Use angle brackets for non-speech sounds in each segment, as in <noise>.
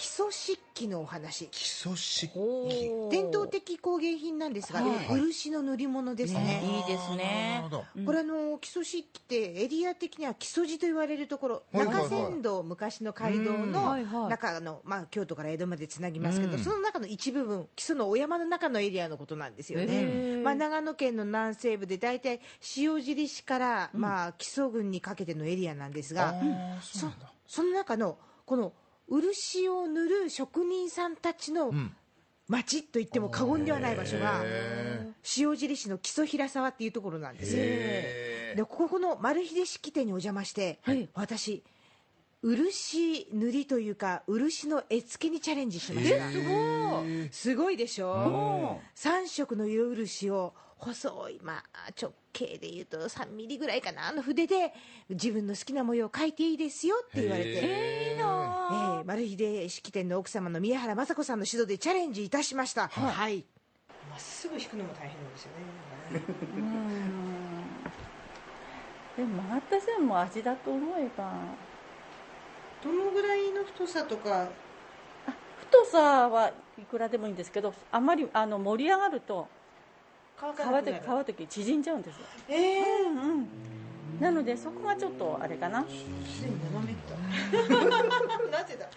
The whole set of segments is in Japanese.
基礎漆器のお話。基礎漆器。伝統的工芸品なんですが、はい。漆の塗り物ですね。いいですね。これあの基礎漆器ってエリア的には基礎地と言われるところ、はいはいはい。中山道昔の街道うん。の中の、まあ、京都から江戸までつなぎますけど、うん。その中の一部分基礎のお山の中のエリアのことなんですよへね、ー。まあ、長野県の南西部で大体塩尻市から、まあ、木曽郡にかけてのエリアなんですが、そその中のこの漆を塗る職人さんたちのうん。町と言っても過言ではない場所がへ塩尻市の木曽平沢っていうところなんです。でここの丸秀式店にお邪魔して、はい。私漆塗りというか漆の絵付けにチャレンジしました。すごい。すごいでしょ？う3色の色漆を細い、まあ、直径でいうと3ミリぐらいかなあの筆で自分の好きな模様を描いていいですよって言われて、いいなえー、丸秀式典の奥様の宮原雅子さんの指導でチャレンジいたしました。はい。まっすぐ引くのも大変なんですよね。でも私はもう味だと思えば。どのぐらいの太さとか？太さはいくらでもいいんですけどあまりあの盛り上がると乾皮で皮の時縮んじゃうんですよ、ええうんうん、なのでそこがちょっとあれかな。すでに斜めった。<laughs> なぜだ？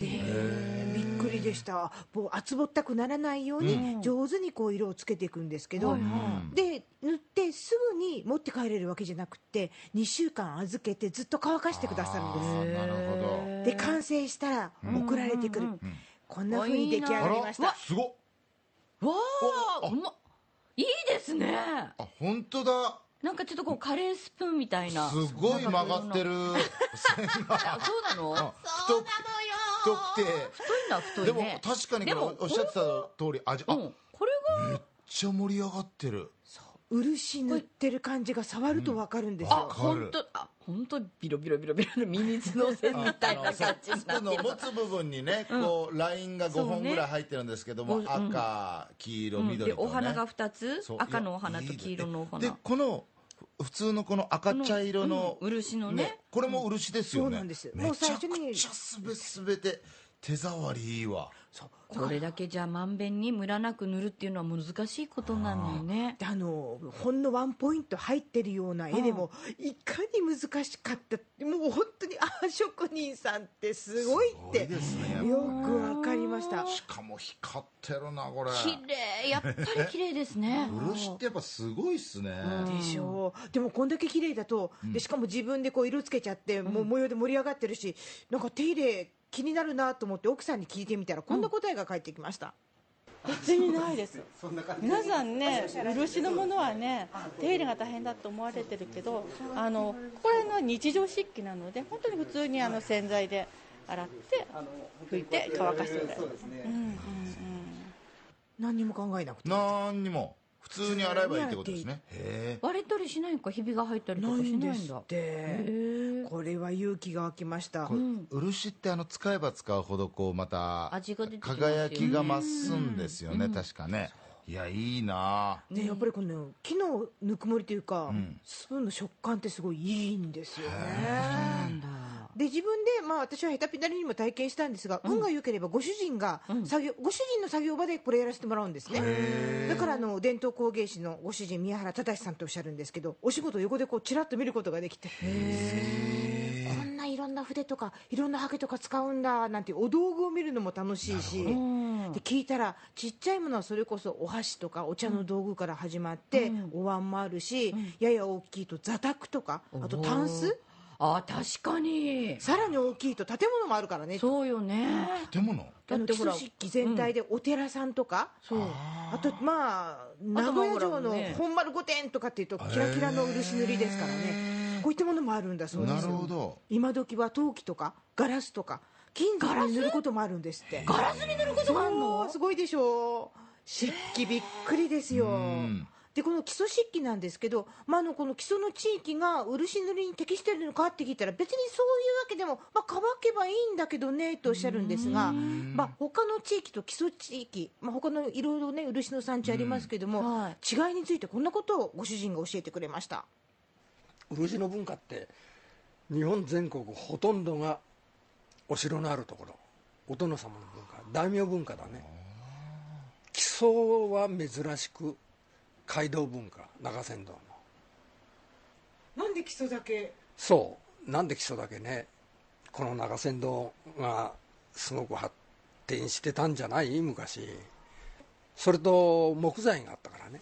えー。びっくりでした。もう厚ぼったくならないように上手にこう色をつけていくんですけど、はいはで塗ってすぐに持って帰れるわけじゃなくて2週間預けてずっっと乾かしてくださるんです。なるほど。で完成したら送られてくる、うんうんこんな風に出来上がりました。あすごっ。わあおあうまいいですね。あ本当だなんかちょっとこうカレースプーンみたいな。すごい曲がってる。線があそうなのあ太く太くて。太いのは太いでもね確かにおっしゃってた通り味あめっうん。これが？ちゃ盛り上がってる。漆塗ってる感じが触ると分かるんですあよ、かる。本当あ本当ビロビロビロビロのミミズの線みたいな感じになってる持つ部分にねこうラインが5本ぐらい入ってるんですけどもそうね。うん。赤黄色うん。緑とね。でお花が2つ？そう赤のお花と黄色のおで花このふ普通のこの赤茶色のうん漆のね。これも漆ですよね。そうなんですめもうちゃく最初にちゃすべすべて手触りいいわこれだけじゃまんべんにムラなく塗るっていうのは難しいことなのよね。であのほんのワンポイント入ってるような絵でもいかに難しかったもう本当にあ職人さんってすごいってすごいですね。よくわかりました。しかも光ってるなこれ。綺麗。やっぱり綺麗ですね。<laughs> 漆ってやっぱすごいっすね。でしょ。うでもこんだけ綺麗だと、でしかも自分でこう色つけちゃって、もう模様で盛り上がってるしなんか手入れ気になるなと思って奥さんに聞いてみたらこんな答えが返ってきました、別にないです。<laughs> 皆さんね <laughs> 漆のものはね手入れが大変だと思われてるけどあのこれの日常漆器なので本当に普通にあの洗剤で洗って拭いて乾かしてください、うんうんうん。何にも考えなくてなんにも普通に洗えばいいってことですね。へえ。割れたりしないのかひびが入ったりとなかしいんですっないんだへて。え。これは勇気が湧きました、漆ってあの使えば使うほどこうまた輝きが増すんですよね。確かね。いやいいな。ね、やっぱりこの木のぬくもりというか、ん。スプーンの食感ってすごいいいんですよね。なんだで自分で、まあ、私はヘタピタリにも体験したんですが、運が良ければご主人が作業、ご主人の作業場でこれやらせてもらうんですね。だからあの伝統工芸士のご主人宮原忠さんとおっしゃるんですけどお仕事横でこうちらっと見ることができてこんないろんな筆とかいろんなハケとか使うんだなんてお道具を見るのも楽しいしうん。で聞いたらちっちゃいものはそれこそお箸とかお茶の道具から始まって、お椀もあるし、やや大きいと座卓とかあとタンスあ確かに。さらに大きいと建物もあるからね。そうよね。建物？だってほら礎漆器全体でお寺さんとか、そう。あとまあ名古屋城の本丸御殿とかっていうとキラキラの漆塗りですからね。こういったものもあるんだそうでなす。よるほど。今時は陶器とかガラスとか金属に塗ることもあるんですって。ガラスに塗ることがあるそうのすごいでしょう。漆器びっくりですよ。んでこの基礎漆器なんですけど、まあ、あのこの基礎の地域が漆塗りに適しているのかって聞いたら別にそういうわけでも、まあ、乾けばいいんだけどねとおっしゃるんですが、まあ、他の地域と基礎地域、まあ、他のいろいろね漆の産地ありますけども、うん。はい。違いについてこんなことをご主人が教えてくれました。漆の文化って日本全国ほとんどがお城のあるところ。お殿様の文化。大名文化だね。基礎は珍しく街道文化長船道の。なんで基礎だけ？そう。なんで基礎だけねこの長船道がすごく発展してたんじゃない？昔。それと木材があったからね。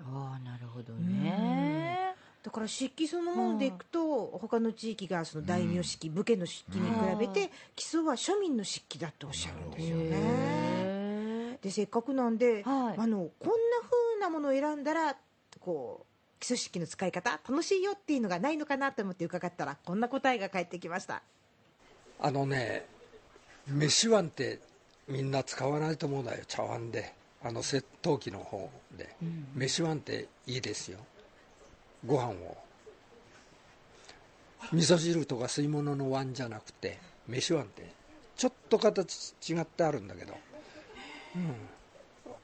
ああなるほどね。だから漆器そのものでいくと、他の地域がその大名漆器、武家の漆器に比べて、基礎は庶民の漆器だっておっしゃるんですよね。へでせっかくなんで、はい。あのこんなものを選んだらこう基礎漆器の使い方楽しいよっていうのがないのかなと思って伺ったらこんな答えが返ってきました。あのね飯碗ってみんな使わないと思うんだよ茶碗で。あの窃盗機の方で、飯碗っていいですよ。ご飯を。味噌汁とか吸い物の碗じゃなくて飯碗ってちょっと形違ってあるんだけど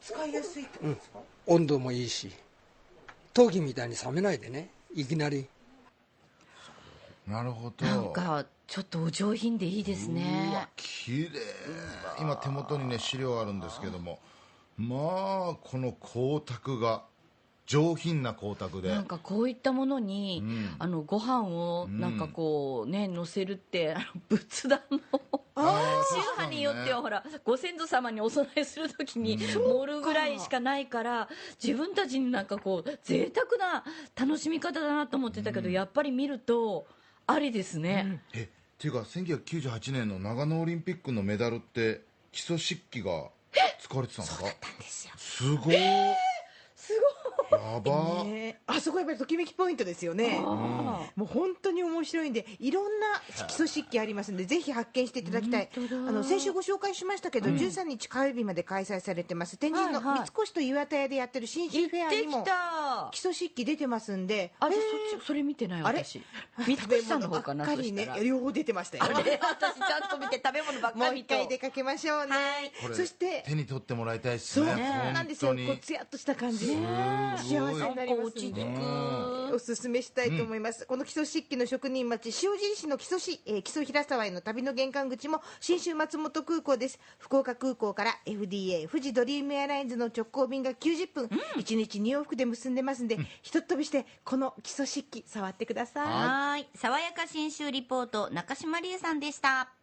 使いやすいってことですか、温度もいいし陶器みたいに冷めないでね。いきなり。なるほど。なんかちょっとお上品でいいですうわね綺麗。今手元にね資料あるんですけども。まあこの光沢が上品な光沢で。なんかこういったものに、うん。あのご飯をなんかこうね乗せるってあの仏壇の宗派によってはほらご先祖様にお供えするときに盛るぐらいしかないから自分たちになんかこう贅沢な楽しみ方だなと思ってたけど、やっぱり見るとありですね、えっていうか1998年の長野オリンピックのメダルって基礎漆器が使われてたんですかすごいすやば。ねあそこやっぱりときめきポイントですよね。もう本当に面白いんでいろんな基礎漆器ありますんでぜひ発見していただきたい。あの先週ご紹介しましたけど、13日火曜日まで開催されてます。天神の三越と岩田屋でやってる新ごい州フェアにも行ってきた。基礎漆器出てますんで。あれそっちそれ見てない私。三越さんの方かな食べ物ばっかりね。そしたら。両方出てましたよ。私ちゃんと見て食べ物ばっもう一かりと回出かけましょうね、そして手に取ってもらいたいですそうねなんですよ。本当に。こうツヤっとした感じ幸せになりますんで落ち着くおすすめしたいと思います、この基礎漆器の職人町塩尻市の基礎市、えー、基礎平沢への旅の玄関口も信州松本空港です。福岡空港から FDA 富士ドリームエアラインズの直行便が90分、1日2往復で結んでますんで、ひとっ飛びしてこの基礎漆器触ってください。はい。爽やか新州リポート中島理恵さんでした